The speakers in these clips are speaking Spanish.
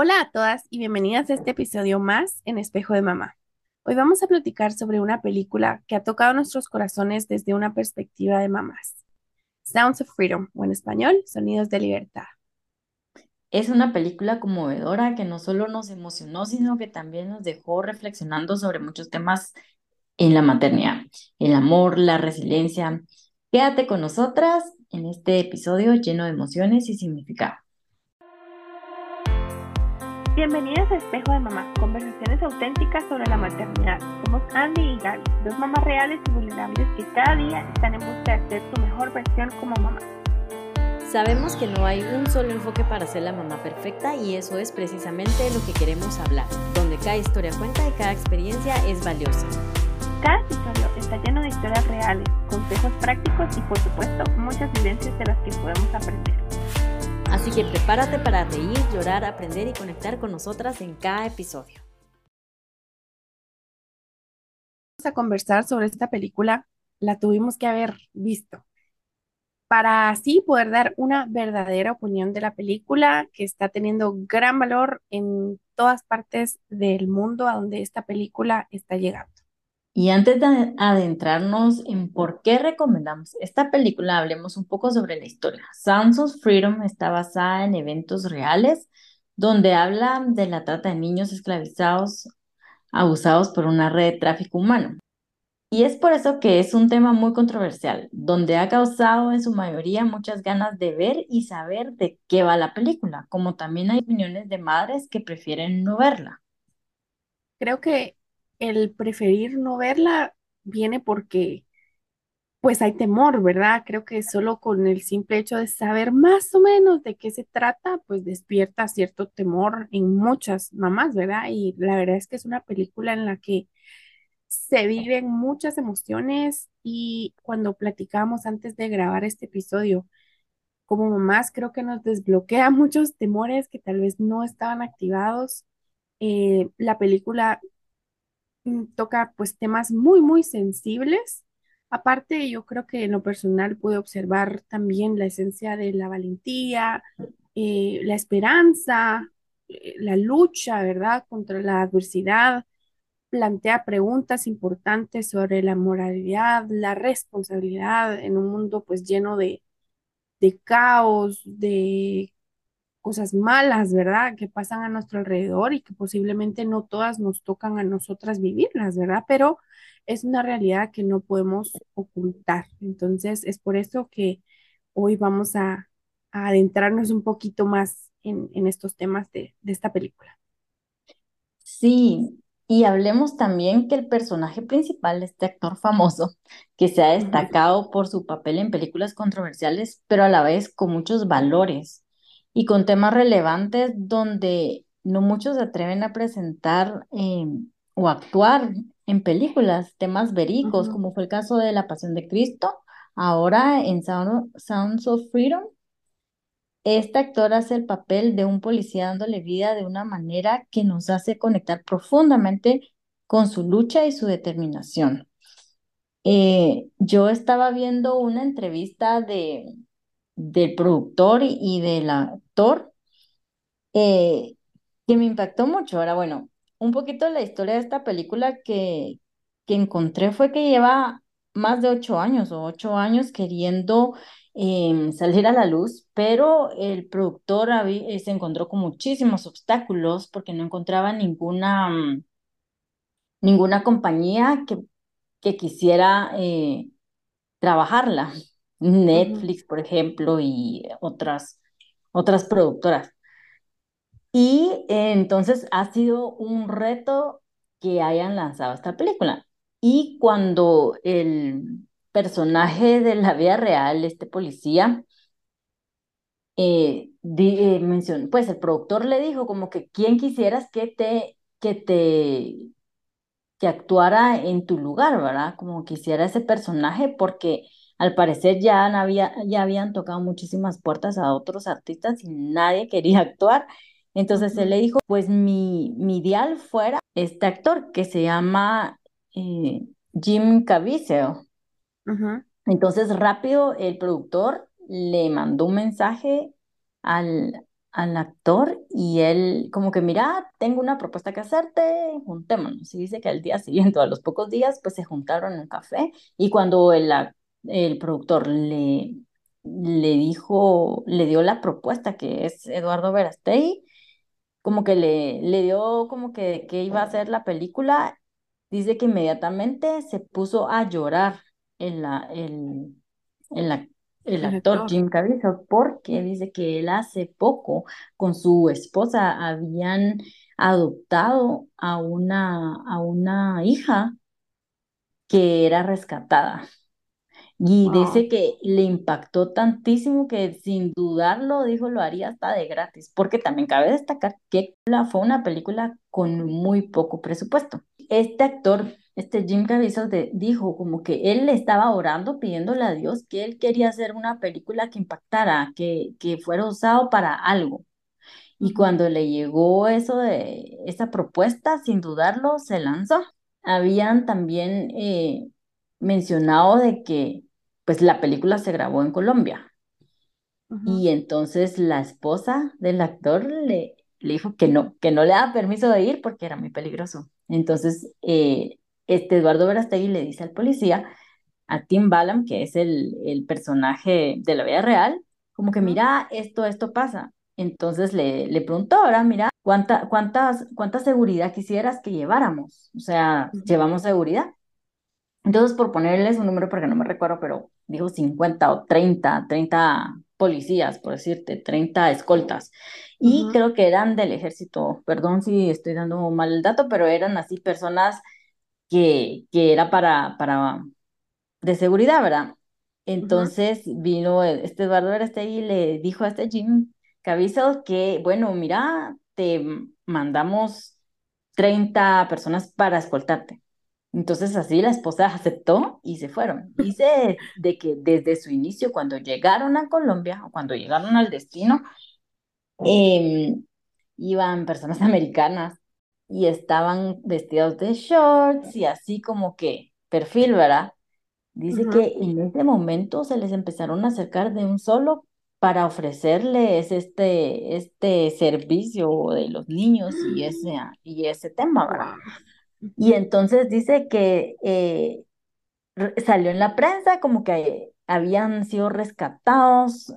Hola a todas y bienvenidas a este episodio más en Espejo de Mamá. Hoy vamos a platicar sobre una película que ha tocado nuestros corazones desde una perspectiva de mamás. Sounds of Freedom, o en español, Sonidos de Libertad. Es una película conmovedora que no solo nos emocionó, sino que también nos dejó reflexionando sobre muchos temas en la maternidad, el amor, la resiliencia. Quédate con nosotras en este episodio lleno de emociones y significado. Bienvenidas a Espejo de Mamá, conversaciones auténticas sobre la maternidad. Somos Andy y Gaby, dos mamás reales y vulnerables que cada día están en busca de ser su mejor versión como mamá. Sabemos que no hay un solo enfoque para ser la mamá perfecta y eso es precisamente lo que queremos hablar, donde cada historia cuenta y cada experiencia es valiosa. Cada episodio está lleno de historias reales, consejos prácticos y por supuesto muchas vivencias de las que podemos aprender. Así que prepárate para reír, llorar, aprender y conectar con nosotras en cada episodio. Vamos a conversar sobre esta película, la tuvimos que haber visto para así poder dar una verdadera opinión de la película que está teniendo gran valor en todas partes del mundo a donde esta película está llegando. Y antes de adentrarnos en por qué recomendamos esta película, hablemos un poco sobre la historia. Sounds of Freedom está basada en eventos reales donde habla de la trata de niños esclavizados, abusados por una red de tráfico humano. Y es por eso que es un tema muy controversial, donde ha causado en su mayoría muchas ganas de ver y saber de qué va la película, como también hay opiniones de madres que prefieren no verla. Creo que el preferir no verla viene porque pues hay temor, ¿verdad? Creo que solo con el simple hecho de saber más o menos de qué se trata, pues despierta cierto temor en muchas mamás, ¿verdad? Y la verdad es que es una película en la que se viven muchas emociones y cuando platicamos antes de grabar este episodio, como mamás, creo que nos desbloquea muchos temores que tal vez no estaban activados. Eh, la película toca pues temas muy, muy sensibles. Aparte, yo creo que en lo personal pude observar también la esencia de la valentía, eh, la esperanza, eh, la lucha, ¿verdad?, contra la adversidad plantea preguntas importantes sobre la moralidad, la responsabilidad en un mundo pues lleno de, de caos, de cosas malas, ¿verdad? Que pasan a nuestro alrededor y que posiblemente no todas nos tocan a nosotras vivirlas, ¿verdad? Pero es una realidad que no podemos ocultar. Entonces, es por eso que hoy vamos a, adentrarnos un poquito más en, en estos temas de, de esta película. Sí, y hablemos también que el personaje principal, este actor famoso, que se ha destacado por su papel en películas controversiales, pero a la vez con muchos valores y con temas relevantes donde no muchos se atreven a presentar em, o actuar en películas, temas verídicos, como fue el caso de La Pasión de Cristo, ahora en Sounds of Freedom este actor hace el papel de un policía dándole vida de una manera que nos hace conectar profundamente con su lucha y su determinación. Eh, yo estaba viendo una entrevista de, del productor y, del actor eh, que me impactó mucho. Ahora, bueno, un poquito la historia de esta película que, que encontré fue que lleva más de ocho años o ocho años queriendo Em, salir a la luz, pero el productor eh, se encontró con muchísimos obstáculos porque no encontraba ninguna, mm, ninguna compañía que, que quisiera eh, trabajarla. Netflix, por ejemplo, y otras, otras productoras. Y entonces ha sido un reto que hayan lanzado esta película. Y cuando el, personaje de la vida real, este policía, eh, eh, mencionó, pues el productor le dijo como que quién quisieras que te, que te, que actuara en tu lugar, ¿verdad? Como quisiera ese personaje, porque al parecer ya, había, ya habían tocado muchísimas puertas a otros artistas y nadie quería actuar. Entonces él le dijo, pues mi, mi ideal fuera este actor que se llama eh, Jim Caviezel. Entonces, rápido, el productor le mandó un mensaje al, al actor y él como que, mira, tengo una propuesta que hacerte, juntémonos. Y dice que al día siguiente, a los pocos días, pues se juntaron en un café y cuando el, el productor le, le dijo, le dio la propuesta que es Eduardo Verastey, como que le, le dio como que, que iba a hacer la película, dice que inmediatamente se puso a llorar en la, el, en la el actor Jim Caviezel porque dice que él hace poco con su esposa habían adoptado a una, a una hija que era rescatada. Y dice que le impactó tantísimo que sin dudarlo dijo lo haría hasta de gratis, porque también cabe destacar que fue una película con muy poco presupuesto. Este actor este Jim Caviezel dijo como que él le estaba orando pidiéndole a Dios que él quería hacer una película que impactara, que, que fuera usado para algo. Y cuando le llegó eso de esa propuesta, sin dudarlo, se lanzó. Habían también eh, mencionado de que pues la película se grabó en Colombia. Y entonces la esposa del actor le, le dijo que no, que no le daba permiso de ir porque era muy peligroso. Entonces, eh, este Eduardo Verastegui le dice al policía, a Tim Balam, que es el, el personaje de la vida real, como que mira, esto, esto pasa. Entonces le, le preguntó, ahora mira, ¿cuánta, cuántas, ¿cuánta seguridad quisieras que lleváramos? O sea, ¿llevamos seguridad? Entonces, por ponerles un número, porque no me recuerdo, pero dijo 50 o 30, 30 policías, por decirte, 30 escoltas. Y creo que eran del ejército, perdón si estoy dando mal el dato, pero eran así personas que, que era para, para, de seguridad, ¿verdad? Entonces vino este Eduardo Verastegui y le dijo a este Jim Caviezel que, bueno, mira, te mandamos 30 personas para escoltarte. Entonces así la esposa aceptó y se fueron. Dice de que desde su inicio, cuando llegaron a Colombia o cuando llegaron al destino, em, iban personas americanas y estaban vestidos de shorts y así como que perfil, ¿verdad? Dice que en ese momento se les empezaron a acercar de un solo para ofrecerles este, este servicio de los niños y ese, y ese tema, ¿verdad? Y entonces dice que eh, salió en la prensa como que habían sido rescatados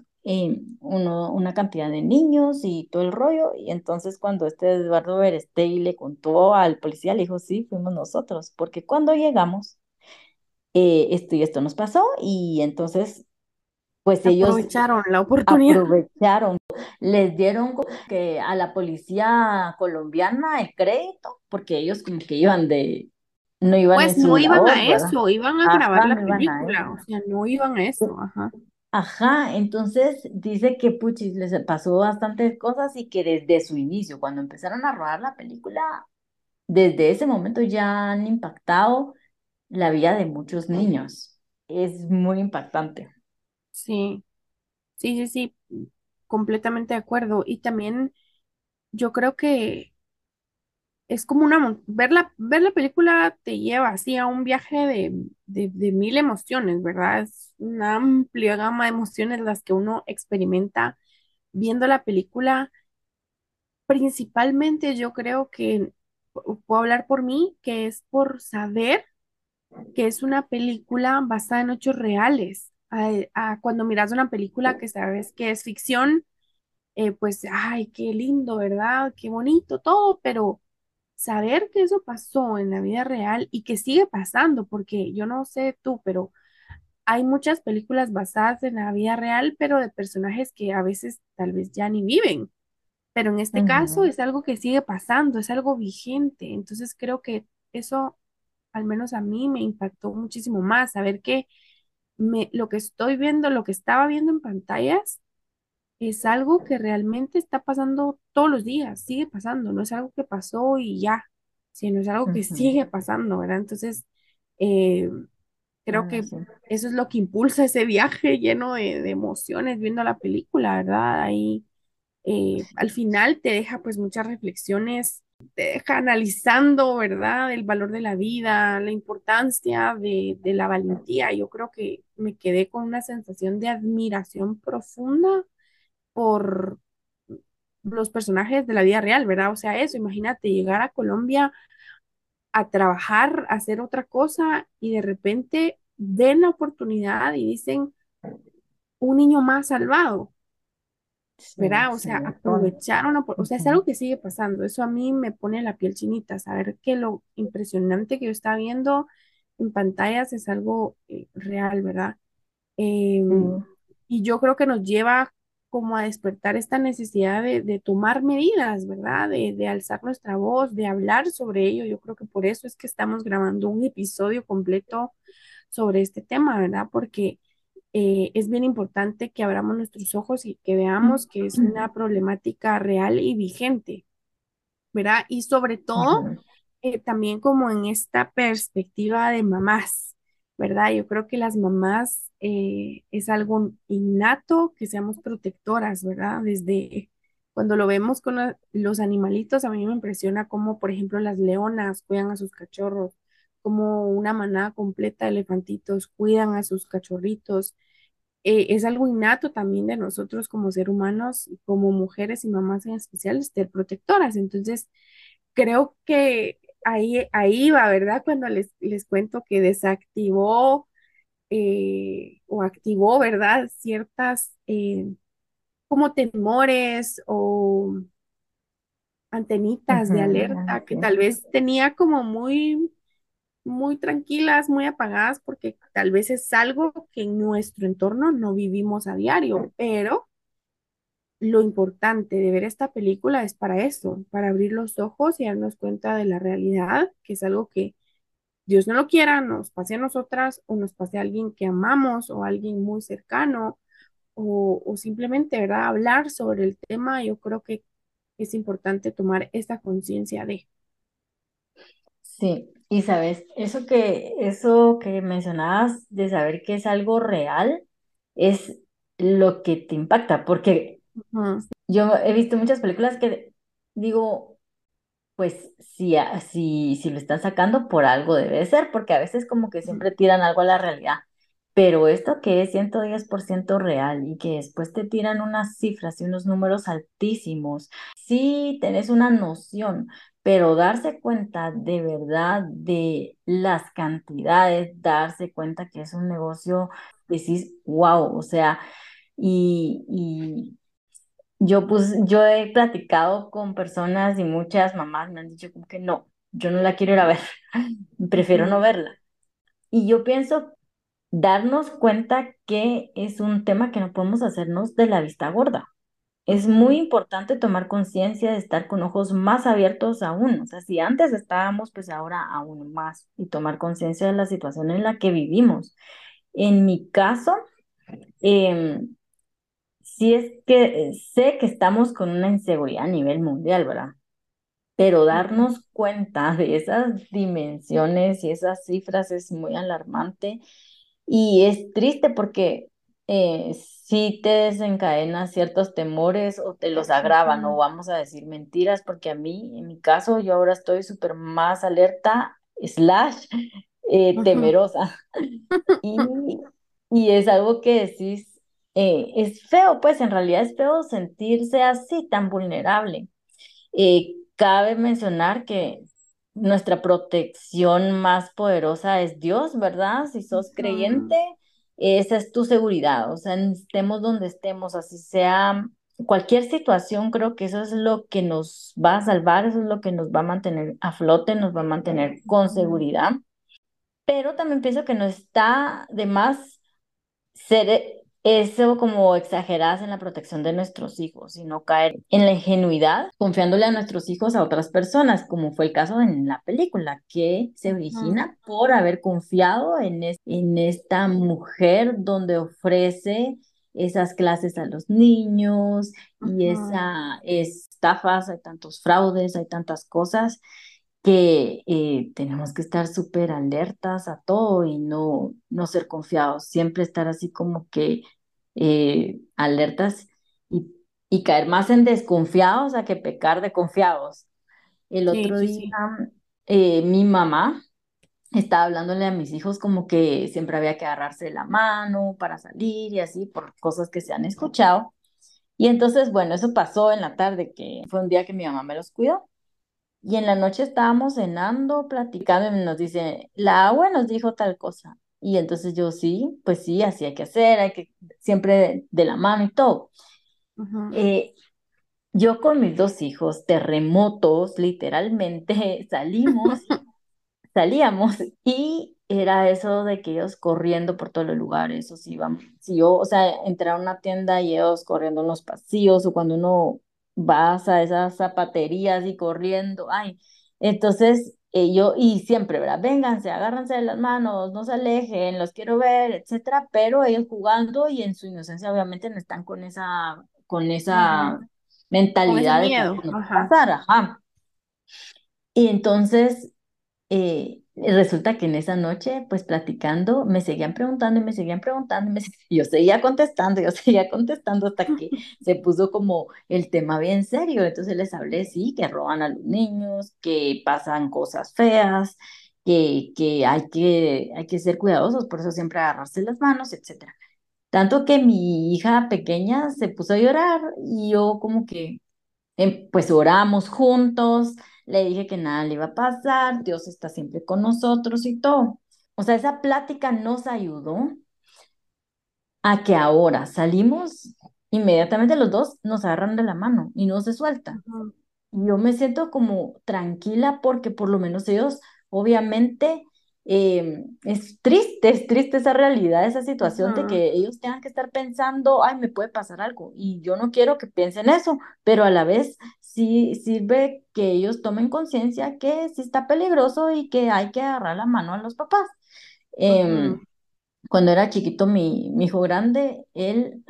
uno, una cantidad de niños y todo el rollo. Y entonces cuando este Eduardo Berestey le contó al policía, le dijo, sí, fuimos nosotros, porque cuando llegamos, eh, esto y esto nos pasó y entonces, pues ellos aprovecharon la oportunidad. Aprovecharon, les dieron que a la policía colombiana el crédito, porque ellos como que iban de... No iban pues no iban a eso, iban a grabar la película, o sea, no iban a eso, ajá. Ajá, entonces dice que Puchis les pasó bastantes cosas y que desde su inicio, cuando empezaron a rodar la película, desde ese momento ya han impactado la vida de muchos niños. Es muy impactante. Sí, sí, sí, sí, completamente de acuerdo. Y también yo creo que es como una, ver la, ver la película te lleva así a un viaje de, de, mil emociones, ¿verdad? Es una amplia gama de emociones las que uno experimenta viendo la película. Principalmente yo creo que, puedo hablar por mí, que es por saber que es una película basada en hechos reales. A, cuando miras una película que sabes que es ficción, eh, pues, ay, qué lindo, ¿verdad? Qué bonito todo, pero saber que eso pasó en la vida real y que sigue pasando, porque yo no sé tú, pero hay muchas películas basadas en la vida real, pero de personajes que a veces tal vez ya ni viven. Pero en este caso es algo que sigue pasando, es algo vigente. Entonces creo que eso, al menos a mí, me impactó muchísimo más, saber que me, lo que estoy viendo, lo que estaba viendo en pantallas, es algo que realmente está pasando todos los días, sigue pasando, no es algo que pasó y ya, sino es algo que sigue pasando, ¿verdad? Entonces, eh, creo que eso es lo que impulsa ese viaje lleno de, emociones viendo la película, ¿verdad? Ahí eh, al final te deja pues muchas reflexiones, te deja analizando, ¿verdad? El valor de la vida, la importancia de, de la valentía. Yo creo que me quedé con una sensación de admiración profunda por, los personajes de la vida real, ¿verdad? O sea, eso, imagínate llegar a Colombia a trabajar, a hacer otra cosa y de repente den la oportunidad y dicen un niño más salvado, ¿verdad? O sea, aprovecharon, o sea, es algo que sigue pasando. Eso a mí me pone la piel chinita, saber que lo impresionante que yo estaba viendo en pantallas es algo eh, real, ¿verdad? Em, y yo creo que nos lleva como a despertar esta necesidad de, de tomar medidas, ¿verdad? De, de alzar nuestra voz, de hablar sobre ello. Yo creo que por eso es que estamos grabando un episodio completo sobre este tema, ¿verdad? Porque eh, es bien importante que abramos nuestros ojos y que veamos que es una problemática real y vigente, ¿verdad? Y sobre todo eh, también como en esta perspectiva de mamás, ¿verdad? Yo creo que las mamás eh, es algo innato que seamos protectoras, ¿verdad? Desde cuando lo vemos con la- los animalitos, a mí me impresiona cómo, por ejemplo, las leonas cuidan a sus cachorros, como una manada completa de elefantitos cuidan a sus cachorritos. Eh, es algo innato también de nosotros como ser humanos, como mujeres y mamás en especial, ser protectoras. Entonces, creo que ahí, ahí va, ¿verdad? Cuando les, les cuento que desactivó eh, o activó, ¿verdad? Ciertas eh, como temores o antenitas de alerta que tal vez tenía como muy, muy tranquilas, muy apagadas, porque tal vez es algo que en nuestro entorno no vivimos a diario, pero lo importante de ver esta película es para eso, para abrir los ojos y darnos cuenta de la realidad, que es algo que Dios no lo quiera, nos pase a nosotras o nos pase a alguien que amamos o a alguien muy cercano o, o simplemente, ¿verdad? Hablar sobre el tema, yo creo que es importante tomar esta conciencia de. Sí, y sabes, eso que, eso que mencionabas de saber que es algo real es lo que te impacta, porque yo he visto muchas películas que digo, pues si, si, si lo están sacando por algo debe de ser, porque a veces como que siempre tiran algo a la realidad. Pero esto que es 110% real y que después te tiran unas cifras y unos números altísimos, sí tenés una noción, pero darse cuenta de verdad de las cantidades, darse cuenta que es un negocio, decís, wow, o sea, y, yo, pues, yo he platicado con personas y muchas mamás me han dicho como que no, yo no la quiero ir a ver, prefiero no verla. Y yo pienso darnos cuenta que es un tema que no podemos hacernos de la vista gorda. Es muy importante tomar conciencia de estar con ojos más abiertos aún. O sea, si antes estábamos, pues ahora aún más y tomar conciencia de la situación en la que vivimos. En mi caso, em, sí es que eh, sé que estamos con una inseguridad a nivel mundial, ¿verdad? Pero darnos cuenta de esas dimensiones y esas cifras es muy alarmante y es triste porque eh, sí te desencadena ciertos temores o te los agravan o vamos a decir mentiras, porque a mí, en mi caso, yo ahora estoy súper más alerta, slash, eh, temerosa. Y, y es algo que decís, eh, es feo, pues en realidad es feo sentirse así tan vulnerable. Eh, cabe mencionar que nuestra protección más poderosa es Dios, ¿verdad? Si sos creyente, esa es tu seguridad, o sea, estemos donde estemos, así sea cualquier situación, creo que eso es lo que nos va a salvar, eso es lo que nos va a mantener a flote, nos va a mantener con seguridad, pero también pienso que no está de más ser e- eso como exageradas en la protección de nuestros hijos y no caer en la ingenuidad confiándole a nuestros hijos a otras personas, como fue el caso en la película, que se origina por haber confiado en, es- en esta mujer donde ofrece esas clases a los niños y ujú. esa estafas, hay tantos fraudes, hay tantas cosas que eh, tenemos que estar súper alertas a todo y no, no ser confiados, siempre estar así como que eh, alertas y, y caer más en desconfiados a que pecar de confiados. El Sí, otro sí, día, sí. eh, mi mamá estaba hablándole a mis hijos como que siempre había que agarrarse de la mano para salir y así por cosas que se han escuchado. Y entonces, bueno, eso pasó en la tarde, que fue un día que mi mamá me los cuidó. Y en la noche estábamos cenando, platicando, y nos dice, la agua nos dijo tal cosa. Y entonces yo, sí, pues sí, así hay que hacer, hay que siempre de, la mano y todo. Eh, yo con mis dos hijos, terremotos, literalmente, salimos, salíamos y era eso de que ellos corriendo por todos los lugares, o si vamos, si yo, o sea, entrar a una tienda y ellos corriendo en los pasillos, o cuando uno vas a esas zapaterías y corriendo, ay, entonces eh, yo, y siempre, ¿verdad? Vénganse, agárrense de las manos, no se alejen, los quiero ver, etcétera, pero ellos jugando y en su inocencia obviamente no están con esa, con esa mentalidad de miedo. que no pasar, ajá. Y entonces, eh, resulta que en esa noche, pues platicando, me seguían preguntando y me seguían preguntando, y yo seguía contestando, yo seguía contestando hasta que se puso como el tema bien serio. Entonces les hablé, sí, que roban a los niños, que pasan cosas feas, que, que, hay, que hay que ser cuidadosos, por eso siempre agarrarse las manos, etc. Tanto que mi hija pequeña se puso a llorar y yo como que, em, pues oramos juntos le dije que nada le iba a pasar, Dios está siempre con nosotros y todo. O sea, esa plática nos ayudó a que ahora salimos, inmediatamente los dos nos agarran de la mano y no se suelta. Y yo me siento como tranquila porque por lo menos ellos, obviamente, em, es triste, es triste esa realidad, esa situación de que ellos tengan que estar pensando, ay, me puede pasar algo. Y yo no quiero que piensen eso, pero a la vez sí sirve que ellos tomen conciencia que sí está peligroso y que hay que agarrar la mano a los papás. Em, cuando era chiquito, mi, mi hijo grande, él,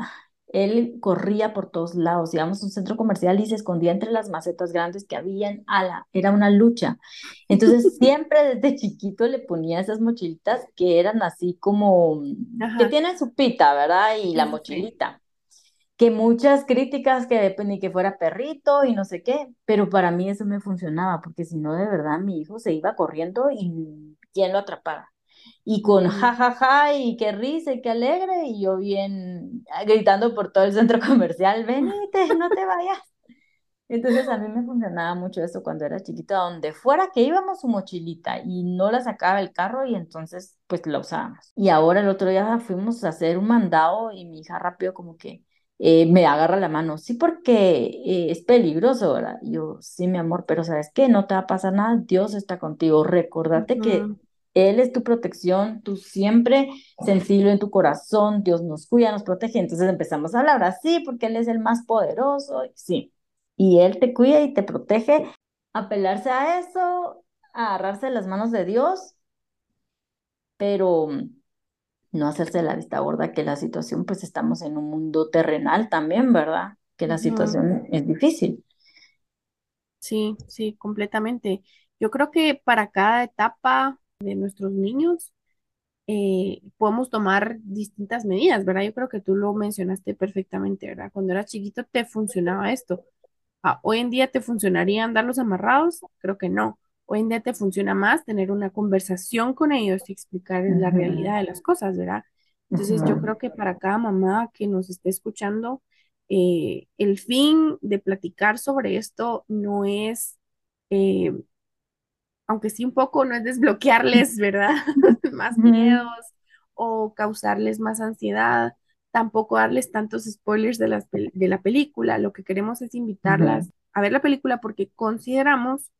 él corría por todos lados, íbamos a un centro comercial y se escondía entre las macetas grandes que habían, ala, era una lucha. Entonces siempre desde chiquito le ponía esas mochilitas que eran así como, que tienen su pita, ¿verdad? Y la mochilita que muchas críticas que ni que fuera perrito y no sé qué, pero para mí eso me funcionaba, porque si no, de verdad, mi hijo se iba corriendo y quién lo atrapaba. Y con jajaja ja, ja, y qué risa y qué alegre, y yo bien gritando por todo el centro comercial, venite, no te vayas. Entonces a mí me funcionaba mucho eso cuando era chiquita, donde fuera que íbamos su mochilita y no la sacaba el carro y entonces pues la usábamos. Y ahora el otro día fuimos a hacer un mandado y mi hija rápido como que eh, me agarra la mano, sí, porque eh, es peligroso, ¿verdad? Yo, sí, mi amor, pero ¿sabes qué? No te va a pasar nada, Dios está contigo, recordate que Él es tu protección, tú siempre sensible en tu corazón, Dios nos cuida, nos protege, entonces empezamos a hablar así, porque Él es el más poderoso, sí, y Él te cuida y te protege, apelarse a eso, agarrarse las manos de Dios, pero no hacerse la vista gorda que la situación, pues estamos en un mundo terrenal también, ¿verdad? Que la situación es difícil. Sí, sí, completamente. Yo creo que para cada etapa de nuestros niños eh, podemos tomar distintas medidas, ¿verdad? Yo creo que tú lo mencionaste perfectamente, ¿verdad? Cuando eras chiquito te funcionaba esto. Ah, hoy en día te funcionaría andarlos amarrados, creo que no. Hoy en día te funciona más tener una conversación con ellos y explicarles la realidad de las cosas, ¿verdad? Entonces yo creo que para cada mamá que nos esté escuchando, eh, el fin de platicar sobre esto no es, eh, aunque sí un poco, no es desbloquearles, ¿verdad? más miedos o causarles más ansiedad, tampoco darles tantos spoilers de, las, de la película. Lo que queremos es invitarlas a ver la película porque consideramos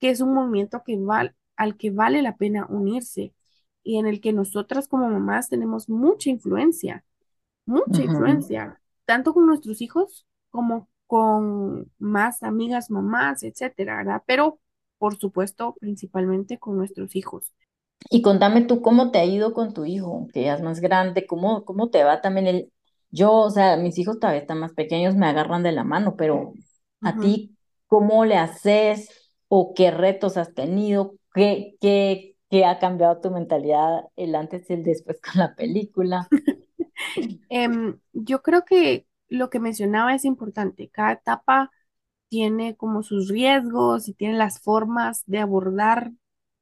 que es un movimiento que al que vale la pena unirse y en el que nosotras como mamás tenemos mucha influencia, mucha influencia, tanto con nuestros hijos como con más amigas, mamás, etcétera, ¿verdad? Pero, por supuesto, principalmente con nuestros hijos. Y contame tú cómo te ha ido con tu hijo, que ya es más grande, cómo, cómo te va también el... Yo, o sea, mis hijos todavía están más pequeños, me agarran de la mano, pero a ti, ¿cómo le haces? O qué retos has tenido, qué, qué, qué ha cambiado tu mentalidad el antes y el después con la película. Em, yo creo que lo que mencionaba es importante. Cada etapa tiene como sus riesgos y tiene las formas de abordar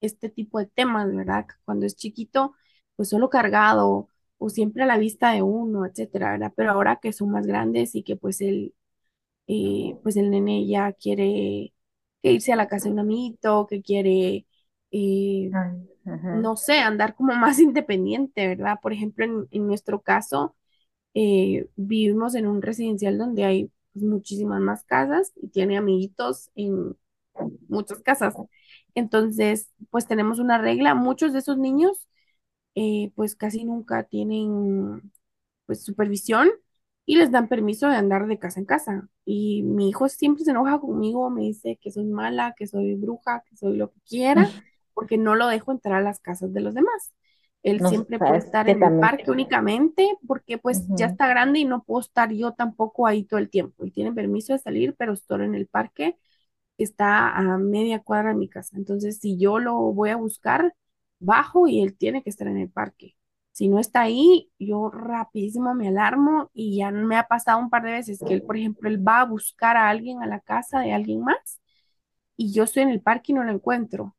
este tipo de temas, ¿verdad? Cuando es chiquito, pues solo cargado o siempre a la vista de uno, etcétera, ¿verdad? Pero ahora que son más grandes y que pues el, eh, pues el nene ya quiere que irse a la casa de un amiguito, que quiere, eh, Ay, ujú, no sé, andar como más independiente, ¿verdad? Por ejemplo, en, en nuestro caso, eh, vivimos en un residencial donde hay pues, muchísimas más casas y tiene amiguitos en muchas casas. Entonces, pues tenemos una regla, muchos de esos niños eh, pues casi nunca tienen pues supervisión y les dan permiso de andar de casa en casa. Y mi hijo siempre se enoja conmigo, me dice que soy mala, que soy bruja, que soy lo que quiera, porque no lo dejo entrar a las casas de los demás. Él No siempre puede estar que en el parque únicamente porque pues ya está grande y no puedo estar yo tampoco ahí todo el tiempo. Él tiene permiso de salir, pero estoy en el parque está a media cuadra de mi casa. Entonces, si yo lo voy a buscar, bajo y él tiene que estar en el parque. Si no está ahí, yo rapidísimo me alarmo y ya me ha pasado un par de veces que él, por ejemplo, él va a buscar a alguien a la casa de alguien más y yo estoy en el parque y no lo encuentro.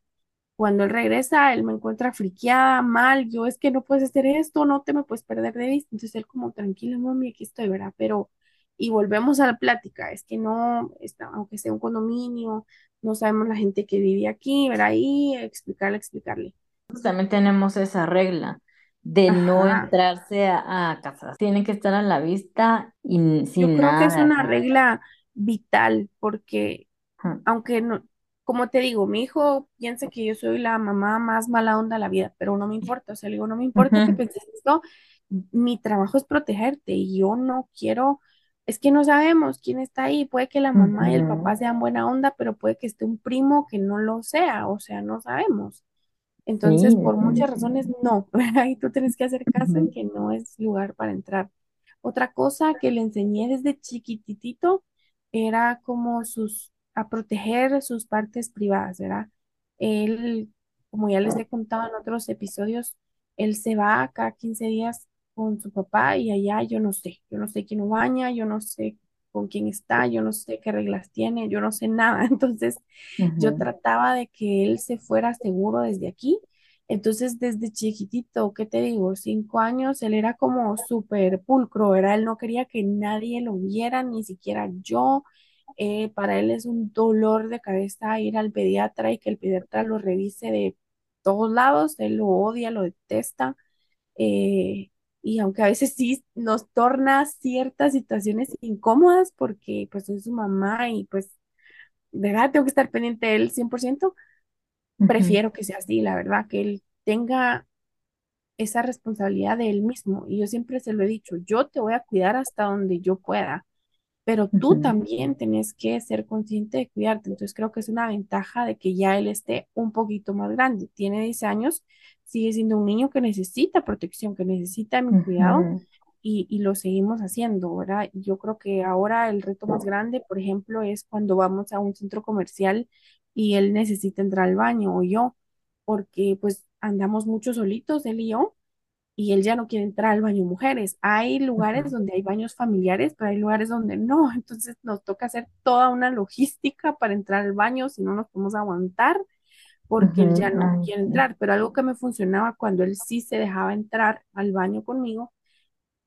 Cuando él regresa, él me encuentra friqueada, mal, yo es que no puedes hacer esto, no te me puedes perder de vista. Entonces él como, tranquilo, mami, aquí estoy, ¿verdad? Pero, y volvemos a la plática, es que no, está, aunque sea un condominio, no sabemos la gente que vive aquí, ¿verdad? Y explicarle, explicarle. Nosotros También tenemos esa regla de no Ajá, entrarse a, a casas. Tienen que estar a la vista y yo sin creo que es una regla vital porque aunque no, como te digo, mi hijo piensa que yo soy la mamá más mala onda de la vida, pero no me importa, o sea, le digo, no me importa que ujú, penses esto, mi trabajo es protegerte y yo no quiero, es que no sabemos quién está ahí, puede que la mamá y el papá sean buena onda, pero puede que esté un primo que no lo sea, o sea, no sabemos. Sí, Entonces, por muchas razones, no. Y tú tienes que hacer caso en que no es lugar para entrar. Otra cosa que le enseñé desde chiquititito era como sus, a proteger sus partes privadas, ¿verdad? Él, como ya les he contado en otros episodios, él se va cada 15 días con su papá y allá yo no sé, yo no sé quién lo baña, yo no sé con quién está, yo no sé qué reglas tiene, yo no sé nada. Entonces, yo trataba de que él se fuera seguro desde aquí. Entonces, desde chiquitito, ¿qué te digo? Cinco años, él era como súper pulcro. Él no quería que nadie lo viera, ni siquiera yo. Eh, para él es un dolor de cabeza ir al pediatra y que el pediatra lo revise de todos lados. Él lo odia, lo detesta. eh, y aunque a veces sí nos torna ciertas situaciones incómodas porque pues soy su mamá y pues, ¿verdad? Tengo que estar pendiente de él 100% ujú, prefiero que sea así, la verdad, que él tenga esa responsabilidad de él mismo. Y yo siempre se lo he dicho, yo te voy a cuidar hasta donde yo pueda, pero tú también tenés que ser consciente de cuidarte. Entonces creo que es una ventaja de que ya él esté un poquito más grande. Tiene 10 años, sigue siendo un niño que necesita protección, que necesita mi cuidado. Y, y lo seguimos haciendo, ¿verdad? Yo creo que ahora el reto más grande, por ejemplo, es cuando vamos a un centro comercial y él necesita entrar al baño o yo, porque pues andamos mucho solitos, él y yo, y él ya no quiere entrar al baño mujeres. Hay lugares donde hay baños familiares, pero hay lugares donde no. Entonces nos toca hacer toda una logística para entrar al baño, si no nos podemos aguantar, porque él ya no quiere sí. entrar. Pero algo que me funcionaba cuando él sí se dejaba entrar al baño conmigo,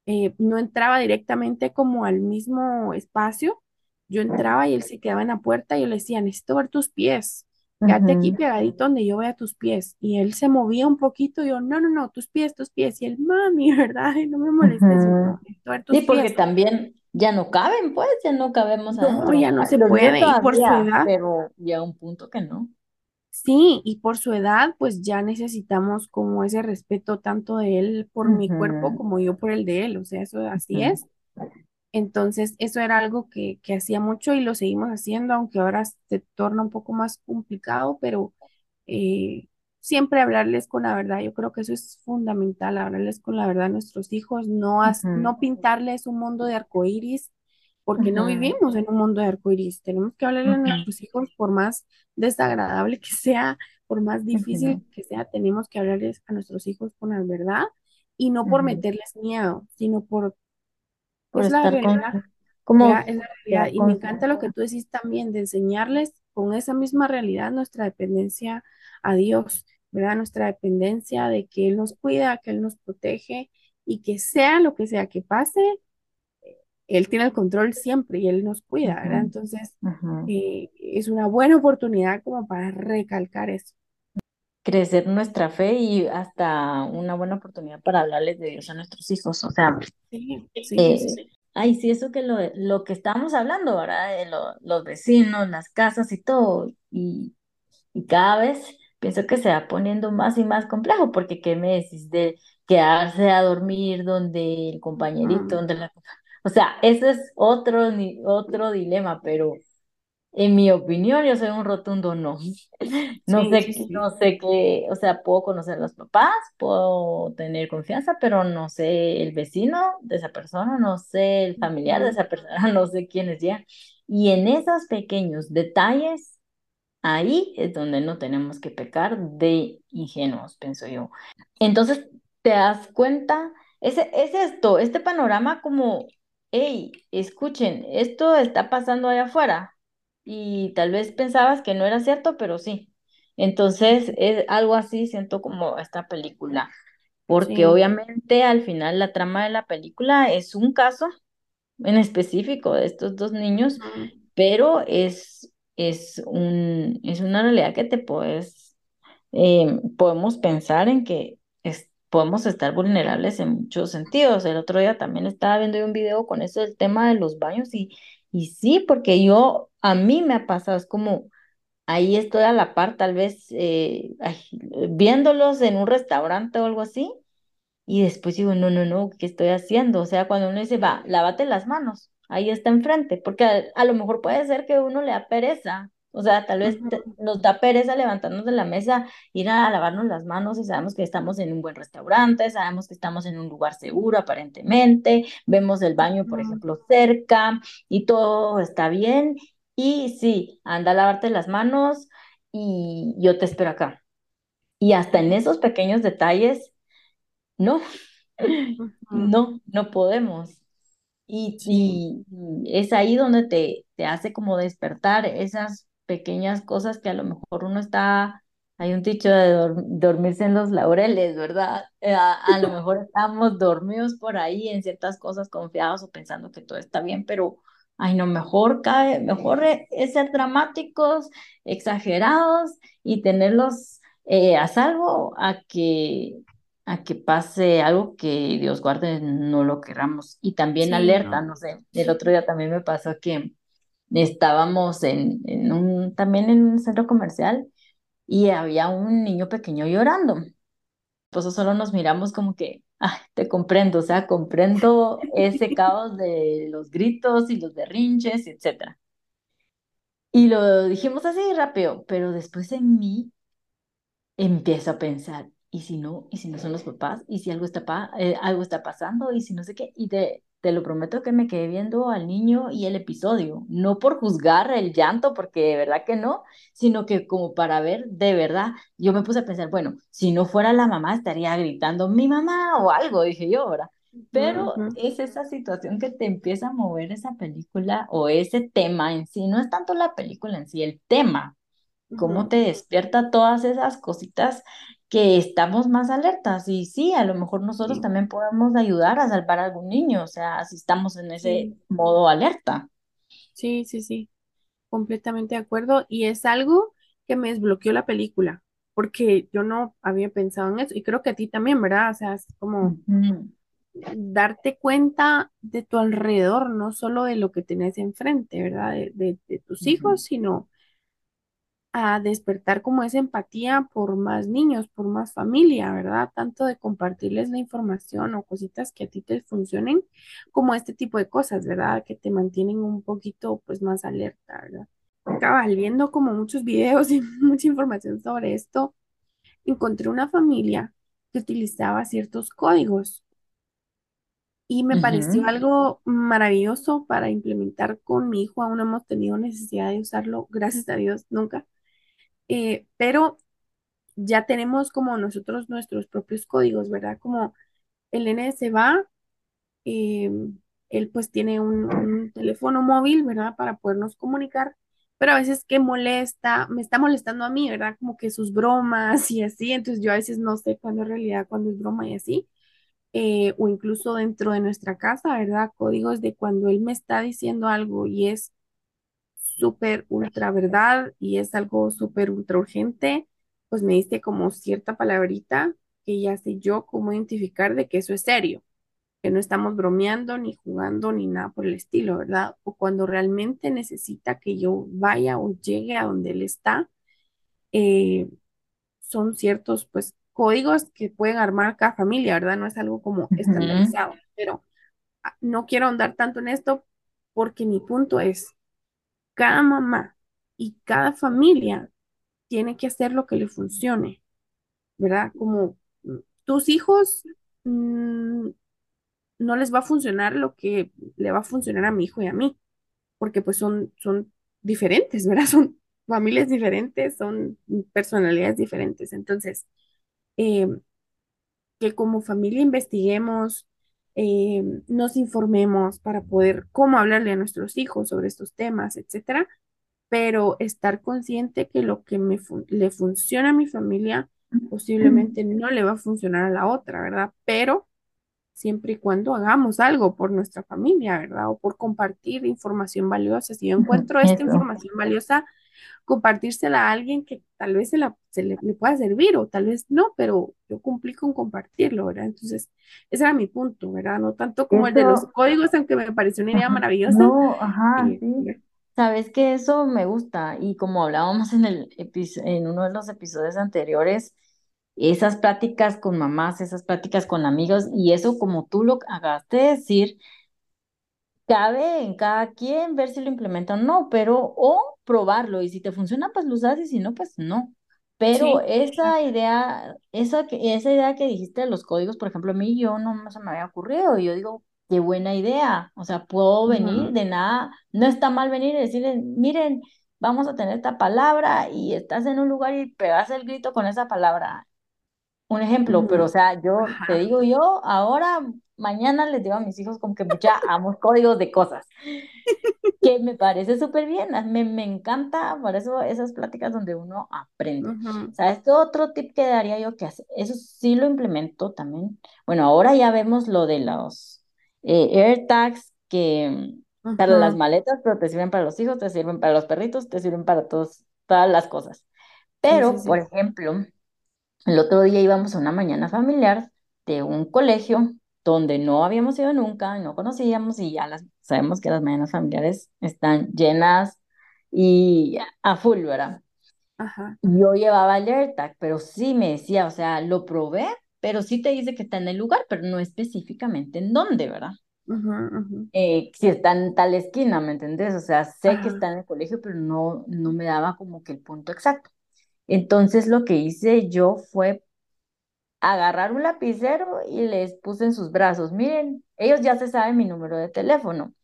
eh, no entraba directamente como al mismo espacio. Yo entraba y él se quedaba en la puerta y yo le decía, necesito ver tus pies. Quédate aquí pegadito donde yo vea tus pies. Y él se movía un poquito y yo, no, no, no, tus pies, tus pies. Y él, mami, ¿verdad? Y no me molestes. No, ujú. necesito ver Sí, tus porque pies. también ya no caben, pues, ya no cabemos No, adentro. ya no Ah, se puede. Y por su edad, pero ya un punto que no. Sí, y por su edad, pues ya necesitamos como ese respeto tanto de él por mi cuerpo como yo por el de él. O sea, eso así es. Entonces, eso era algo que, que hacía mucho y lo seguimos haciendo, aunque ahora se torna un poco más complicado, pero eh, siempre hablarles con la verdad. Yo creo que eso es fundamental, hablarles con la verdad a nuestros hijos, no, no pintarles un mundo de arcoíris, porque no vivimos en un mundo de arcoíris. Tenemos que hablarle a nuestros hijos por más desagradable que sea, por más difícil que sea, tenemos que hablarles a nuestros hijos con la verdad y no por meterles miedo, sino por Por es la estar con, realidad, como Es la realidad. Y me encanta lo que tú decís también, de enseñarles con esa misma realidad nuestra dependencia a Dios, ¿verdad? Nuestra dependencia de que Él nos cuida, que Él nos protege y que sea lo que sea que pase, él tiene el control siempre y él nos cuida, ¿verdad? Entonces, eh, es una buena oportunidad como para recalcar eso. Crecer nuestra fe y hasta una buena oportunidad para hablarles de Dios a nuestros hijos. O sea, Sí, sí, eh, sí. ay, sí, eso que lo, lo que estábamos hablando, ¿verdad? De lo- los vecinos, las casas y todo. Y, y cada vez pienso que se va poniendo más y más complejo, porque ¿qué me decís de quedarse a dormir donde el compañerito, donde la... O sea, ese es otro, ni- otro dilema, pero en mi opinión yo soy un rotundo no. No Sí, sé, sí, no sé qué, o sea, puedo conocer a los papás, puedo tener confianza, pero no sé el vecino de esa persona, no sé el familiar de esa persona, no sé quién es ya. Y en esos pequeños detalles, ahí es donde no tenemos que pecar de ingenuos, pienso yo. Entonces, te das cuenta, ese, es esto, este panorama como, hey, escuchen, esto está pasando allá afuera y tal vez pensabas que no era cierto, pero sí. Entonces, es algo así, siento como esta película, porque Sí. obviamente al final la trama de la película es un caso en específico de estos dos niños, pero es, es un, es una realidad que te puedes eh, podemos pensar en que podemos estar vulnerables en muchos sentidos. El otro día también estaba viendo un video con eso del tema de los baños y, y sí, porque yo, a mí me ha pasado, es como ahí estoy a la par, tal vez eh, ay, viéndolos en un restaurante o algo así y después digo, no, no, no, ¿qué estoy haciendo? O sea, cuando uno dice, va, lávate las manos, ahí está enfrente, porque a, a lo mejor puede ser que uno le da pereza, o sea, tal vez te- nos da pereza levantarnos de la mesa, ir a lavarnos las manos y sabemos que estamos en un buen restaurante, sabemos que estamos en un lugar seguro aparentemente, vemos el baño, por ejemplo, cerca y todo está bien. Y sí, anda a lavarte las manos y yo te espero acá. Y hasta en esos pequeños detalles no, no, no podemos. Y- y es ahí donde te, te hace como despertar esas pequeñas cosas que a lo mejor uno está, hay un dicho de dor- dormirse en los laureles, ¿verdad? Eh, A, a lo mejor estamos dormidos por ahí en ciertas cosas confiados o pensando que todo está bien, pero ay, no, mejor cae, mejor e- es ser dramáticos, exagerados y tenerlos eh, a salvo a que a que pase algo que Dios guarde, no lo queramos. Y también sí, alerta, no. no sé, el otro día también me pasó que estábamos en, en un, también en un centro comercial y había un niño pequeño llorando. Pues solo nos miramos como que, ay, te comprendo, o sea, comprendo ese caos de los gritos y los berrinches, etcétera. Y lo dijimos así rápido, pero después en mí empiezo a pensar, ¿y si no? ¿Y si no son los papás? ¿Y si algo está, pa- eh, algo está pasando? ¿Y si no sé qué? Y te, te lo prometo que me quedé viendo al niño y el episodio, no por juzgar el llanto, porque de verdad que no, sino que como para ver de verdad, yo me puse a pensar, bueno, si no fuera la mamá estaría gritando, mi mamá o algo, dije yo, ¿verdad? Pero es esa situación que te empieza a mover esa película o ese tema en sí, no es tanto la película en sí, el tema cómo te despierta todas esas cositas que estamos más alertas. Y sí, a lo mejor nosotros Sí, también podemos ayudar a salvar a algún niño, o sea, si estamos en ese sí, modo alerta. sí, sí, sí, completamente de acuerdo. Y es algo que me desbloqueó la película, porque yo no había pensado en eso. Y creo que a ti también, ¿verdad? O sea, es como darte cuenta de tu alrededor, no solo de lo que tenés enfrente, ¿verdad? De, de, de tus hijos, sino a despertar como esa empatía por más niños, por más familia, ¿verdad? Tanto de compartirles la información o cositas que a ti te funcionen, como este tipo de cosas, ¿verdad? Que te mantienen un poquito pues más alerta, ¿verdad? Cabal, viendo como muchos videos y mucha información sobre esto, encontré una familia que utilizaba ciertos códigos y me pareció algo maravilloso para implementar con mi hijo. Aún no hemos tenido necesidad de usarlo, gracias a Dios, nunca. Eh, pero ya tenemos como nosotros nuestros propios códigos, ¿verdad? Como el nene se va, eh, él pues tiene un, teléfono móvil, ¿verdad? Para podernos comunicar, pero a veces que molesta, me está molestando a mí, ¿verdad? Como que sus bromas y así, entonces yo a veces no sé cuándo es realidad, cuándo es broma y así. eh, o incluso dentro de nuestra casa, ¿verdad? Códigos de cuando él me está diciendo algo y es súper ultra verdad y es algo súper ultra urgente, pues me dice como cierta palabrita que ya sé yo cómo identificar de que eso es serio, que no estamos bromeando ni jugando ni nada por el estilo, ¿verdad? O cuando realmente necesita que yo vaya o llegue a donde él está, eh, son ciertos pues códigos que pueden armar cada familia, ¿verdad? No es algo como Ujú, estandarizado, pero ah, no quiero ahondar tanto en esto porque mi punto es cada mamá y cada familia tiene que hacer lo que le funcione, ¿verdad? Como mm, tus hijos mm, no les va a funcionar lo que le va a funcionar a mi hijo y a mí, porque pues son, son diferentes, ¿verdad? Son familias diferentes, son personalidades diferentes. Entonces, eh, que como familia investiguemos, eh, nos informemos para poder cómo hablarle a nuestros hijos sobre estos temas, etcétera pero estar consciente que lo que me fun- le funciona a mi familia posiblemente no le va a funcionar a la otra, ¿verdad? Pero siempre y cuando hagamos algo por nuestra familia, ¿verdad? O por compartir información valiosa. Si yo encuentro esta información valiosa, compartírsela a alguien que tal vez se, la, se le, le pueda servir o tal vez no, pero yo cumplí con compartirlo, ¿verdad? Entonces, ese era mi punto, ¿verdad? No tanto como el de los eso, códigos, aunque me pareció una idea maravillosa. No, ajá, eh, sí. Sabes que eso me gusta y como hablábamos en el en uno de los episodios anteriores, esas pláticas con mamás, esas pláticas con amigos y eso como tú lo acabaste de decir, Cabe en cada quien ver si lo implementa o no, pero o probarlo y si te funciona, pues lo usas y si no, pues no. Pero sí, esa exacto. idea, esa, que- esa idea que dijiste de los códigos, por ejemplo, a mí yo no se me había ocurrido y yo digo, qué buena idea. O sea, puedo venir de nada, no está mal venir y decirles, miren, vamos a tener esta palabra y estás en un lugar y pegas el grito con esa palabra un ejemplo, pero o sea, yo te digo yo, ahora, mañana les digo a mis hijos como que mucha amo códigos de cosas, que me parece súper bien, me, me encanta, por eso esas pláticas donde uno aprende. ujú, O sea, este otro tip que daría yo que hace, eso sí lo implemento también. Bueno, ahora ya vemos lo de los eh, AirTags que mm, para las maletas, pero te sirven para los hijos, te sirven para los perritos, te sirven para todos, todas las cosas. Sí, sí, Pero, por ejemplo, el otro día íbamos a una mañana familiar de un colegio donde no habíamos ido nunca, no conocíamos y ya las, sabemos que las mañanas familiares están llenas y a full, ¿verdad? Ajá. Yo llevaba el AirTag, pero sí me decía, o sea, lo probé, pero sí te dice que está en el lugar, pero no específicamente en dónde, ¿verdad? Eh, si está en tal esquina, ¿me entendés? O sea, sé que está en el colegio, pero no, no me daba como que el punto exacto. Entonces lo que hice yo fue agarrar un lapicero y les puse en sus brazos, miren, ellos ya se saben mi número de teléfono.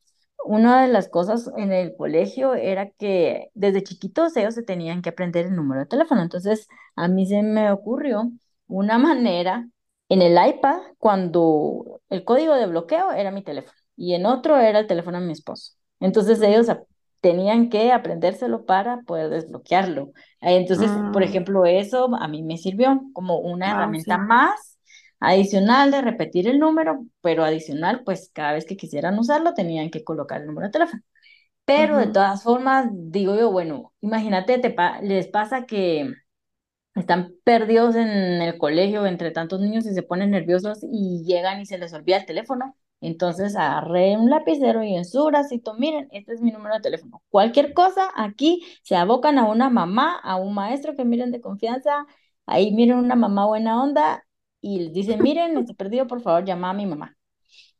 Una de las cosas en el colegio era que desde chiquitos ellos se tenían que aprender el número de teléfono. Entonces, a mí se me ocurrió una manera en el iPad cuando el código de bloqueo era mi teléfono y en otro era el teléfono de mi esposo. Entonces, ellos tenían que aprendérselo para poder desbloquearlo. Entonces, por mm, ejemplo, eso a mí me sirvió como una herramienta sí. más adicional de repetir el número, pero adicional, pues cada vez que quisieran usarlo tenían que colocar el número de teléfono. Pero de todas formas, digo yo, bueno, imagínate, te pa- les pasa que están perdidos en el colegio entre tantos niños y se ponen nerviosos y llegan y se les olvida el teléfono. Entonces agarré un lapicero y en su bracito, miren, este es mi número de teléfono. Cualquier cosa, aquí se abocan a una mamá, a un maestro que miren de confianza, ahí miren una mamá buena onda y les dicen, miren, estoy perdido, por favor, llama a mi mamá.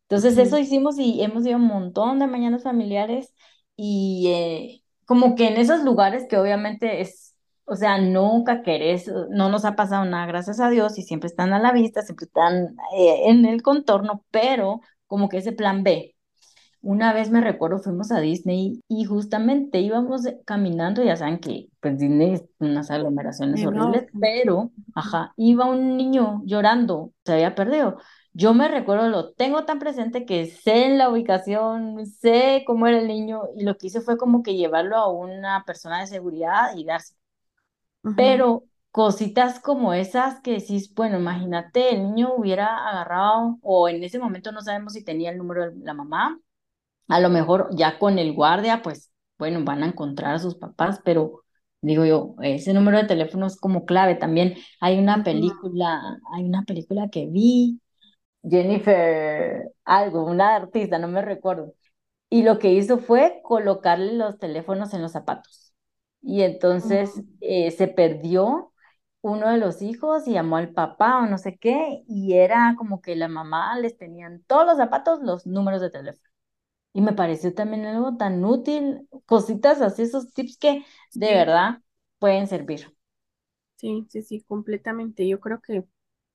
Entonces eso hicimos y hemos ido a un montón de mañanas familiares y eh, como que en esos lugares que obviamente es, o sea, nunca querés, no nos ha pasado nada, gracias a Dios, y siempre están a la vista, siempre están eh, en el contorno, pero como que ese plan B. Una vez me recuerdo, fuimos a Disney y justamente íbamos caminando, ya saben que pues Disney es unas aglomeraciones horribles, Enorme, sí. pero, ajá, iba un niño llorando, se había perdido. Yo me recuerdo, lo tengo tan presente que sé en la ubicación, sé cómo era el niño y lo que hice fue como que llevarlo a una persona de seguridad y darse. ujú, cositas como esas que decís, bueno, imagínate, el niño hubiera agarrado, o en ese momento no sabemos si tenía el número de la mamá, a lo mejor ya con el guardia, pues bueno, van a encontrar a sus papás, pero digo yo, ese número de teléfono es como clave. También hay una película, hay una película que vi, Jennifer, algo, una artista, no me recuerdo. Y lo que hizo fue colocarle los teléfonos en los zapatos. Y entonces eh, se perdió uno de los hijos y llamó al papá o no sé qué, y era como que la mamá les tenían todos los zapatos los números de teléfono. Y me pareció también algo tan útil, cositas así, esos tips que de verdad pueden servir. Sí, sí, sí, completamente. Yo creo que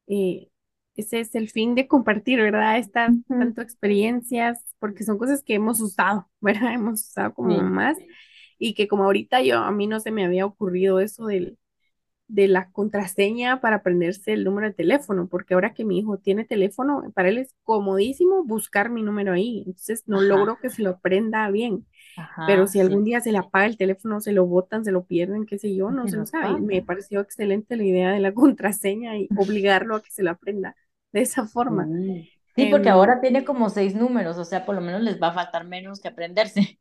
eh, ese es el fin de compartir, ¿verdad? Estas tanto experiencias, porque son cosas que hemos usado, ¿verdad? Hemos usado como más y que como ahorita yo, a mí no se me había ocurrido eso del, de la contraseña para aprenderse el número de teléfono, porque ahora que mi hijo tiene teléfono, para él es comodísimo buscar mi número ahí, entonces no logro que se lo aprenda bien. Pero si algún día se le apaga el teléfono, se lo botan, se lo pierden, qué sé yo, no se lo sabe. Me pareció excelente la idea de la contraseña y obligarlo a que se lo aprenda de esa forma. Sí, porque em, ahora tiene como seis números, o sea, por lo menos les va a faltar menos que aprenderse.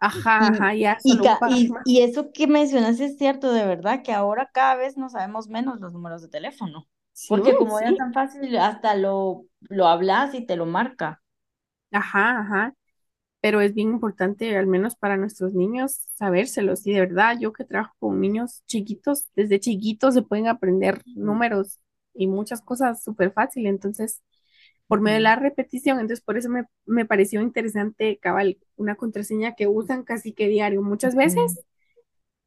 Ajá, ajá, ya. Y, y, eso que mencionas es cierto, de verdad, que ahora cada vez no sabemos menos los números de teléfono. porque como era tan fácil, hasta lo, lo hablas y te lo marca. Ajá, ajá. Pero es bien importante, al menos para nuestros niños, sabérselos. Y de verdad, yo que trabajo con niños chiquitos, desde chiquitos se pueden aprender números y muchas cosas súper fácil. Entonces, por medio de la repetición. Entonces, por eso me, me, pareció interesante, cabal, una contraseña que usan casi que diario, muchas veces.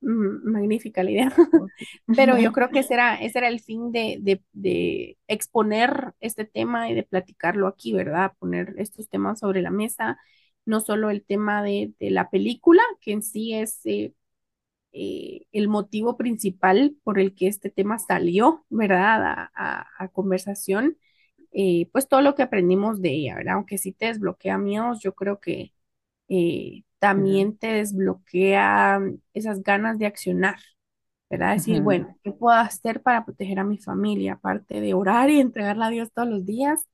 Mm, magnífica la idea. Pero yo creo que ese era, ese era el fin de, de, de, exponer este tema y de platicarlo aquí, ¿verdad? Poner estos temas sobre la mesa, no solo el tema de, de la película, que en sí es eh, eh, el motivo principal por el que este tema salió, ¿verdad? A, a, a conversación, eh, pues todo lo que aprendimos de ella, ¿verdad? Aunque sí te desbloquea miedos, yo creo que eh, también te desbloquea esas ganas de accionar, ¿verdad? Decir, bueno, ¿qué puedo hacer para proteger a mi familia? Aparte de orar y entregarla a Dios todos los días,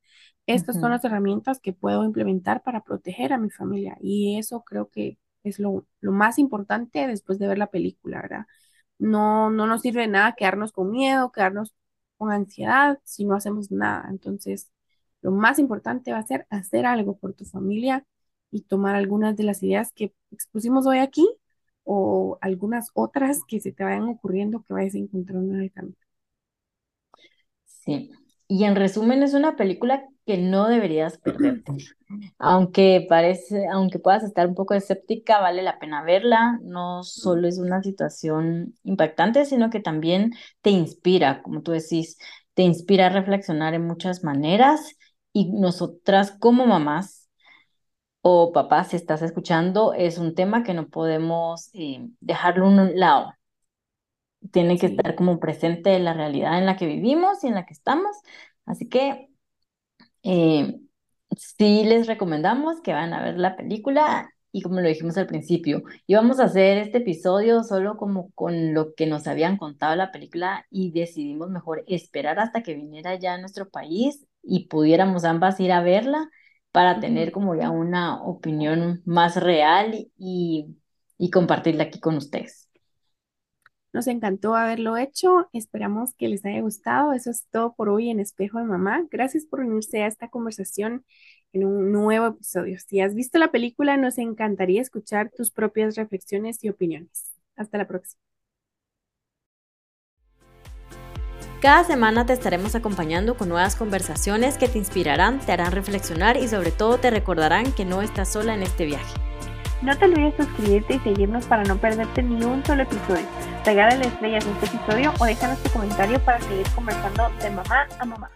estas son las herramientas que puedo implementar para proteger a mi familia. Y eso creo que es lo, lo más importante después de ver la película, ¿verdad? No, no nos sirve de nada quedarnos con miedo, quedarnos con ansiedad si no hacemos nada. Entonces, lo más importante va a ser hacer algo por tu familia y tomar algunas de las ideas que expusimos hoy aquí o algunas otras que se te vayan ocurriendo que vayas encontrando en el camino. Sí, y en resumen es una película que no deberías perderte. Aunque parece, aunque puedas estar un poco escéptica, vale la pena verla. No solo es una situación impactante, sino que también te inspira, como tú decís, te inspira a reflexionar en muchas maneras. Y nosotras como mamás o papás, si estás escuchando, es un tema que no podemos eh, dejarlo a un lado. Tiene que estar como presente en la realidad en la que vivimos y en la que estamos. Así que eh, sí les recomendamos que van a ver la película y como lo dijimos al principio, íbamos a hacer este episodio solo como con lo que nos habían contado la película y decidimos mejor esperar hasta que viniera ya a nuestro país y pudiéramos ambas ir a verla para tener como ya una opinión más real y, y compartirla aquí con ustedes. Nos encantó haberlo hecho. Esperamos que les haya gustado. Eso es todo por hoy en Espejo de Mamá. Gracias por unirse a esta conversación en un nuevo episodio. Si has visto la película, nos encantaría escuchar tus propias reflexiones y opiniones. Hasta la próxima. Cada semana te estaremos acompañando con nuevas conversaciones que te inspirarán, te harán reflexionar y sobre todo te recordarán que no estás sola en este viaje. No te olvides suscribirte y seguirnos para no perderte ni un solo episodio. Regálale estrellas en este episodio o déjanos tu comentario para seguir conversando de mamá a mamá.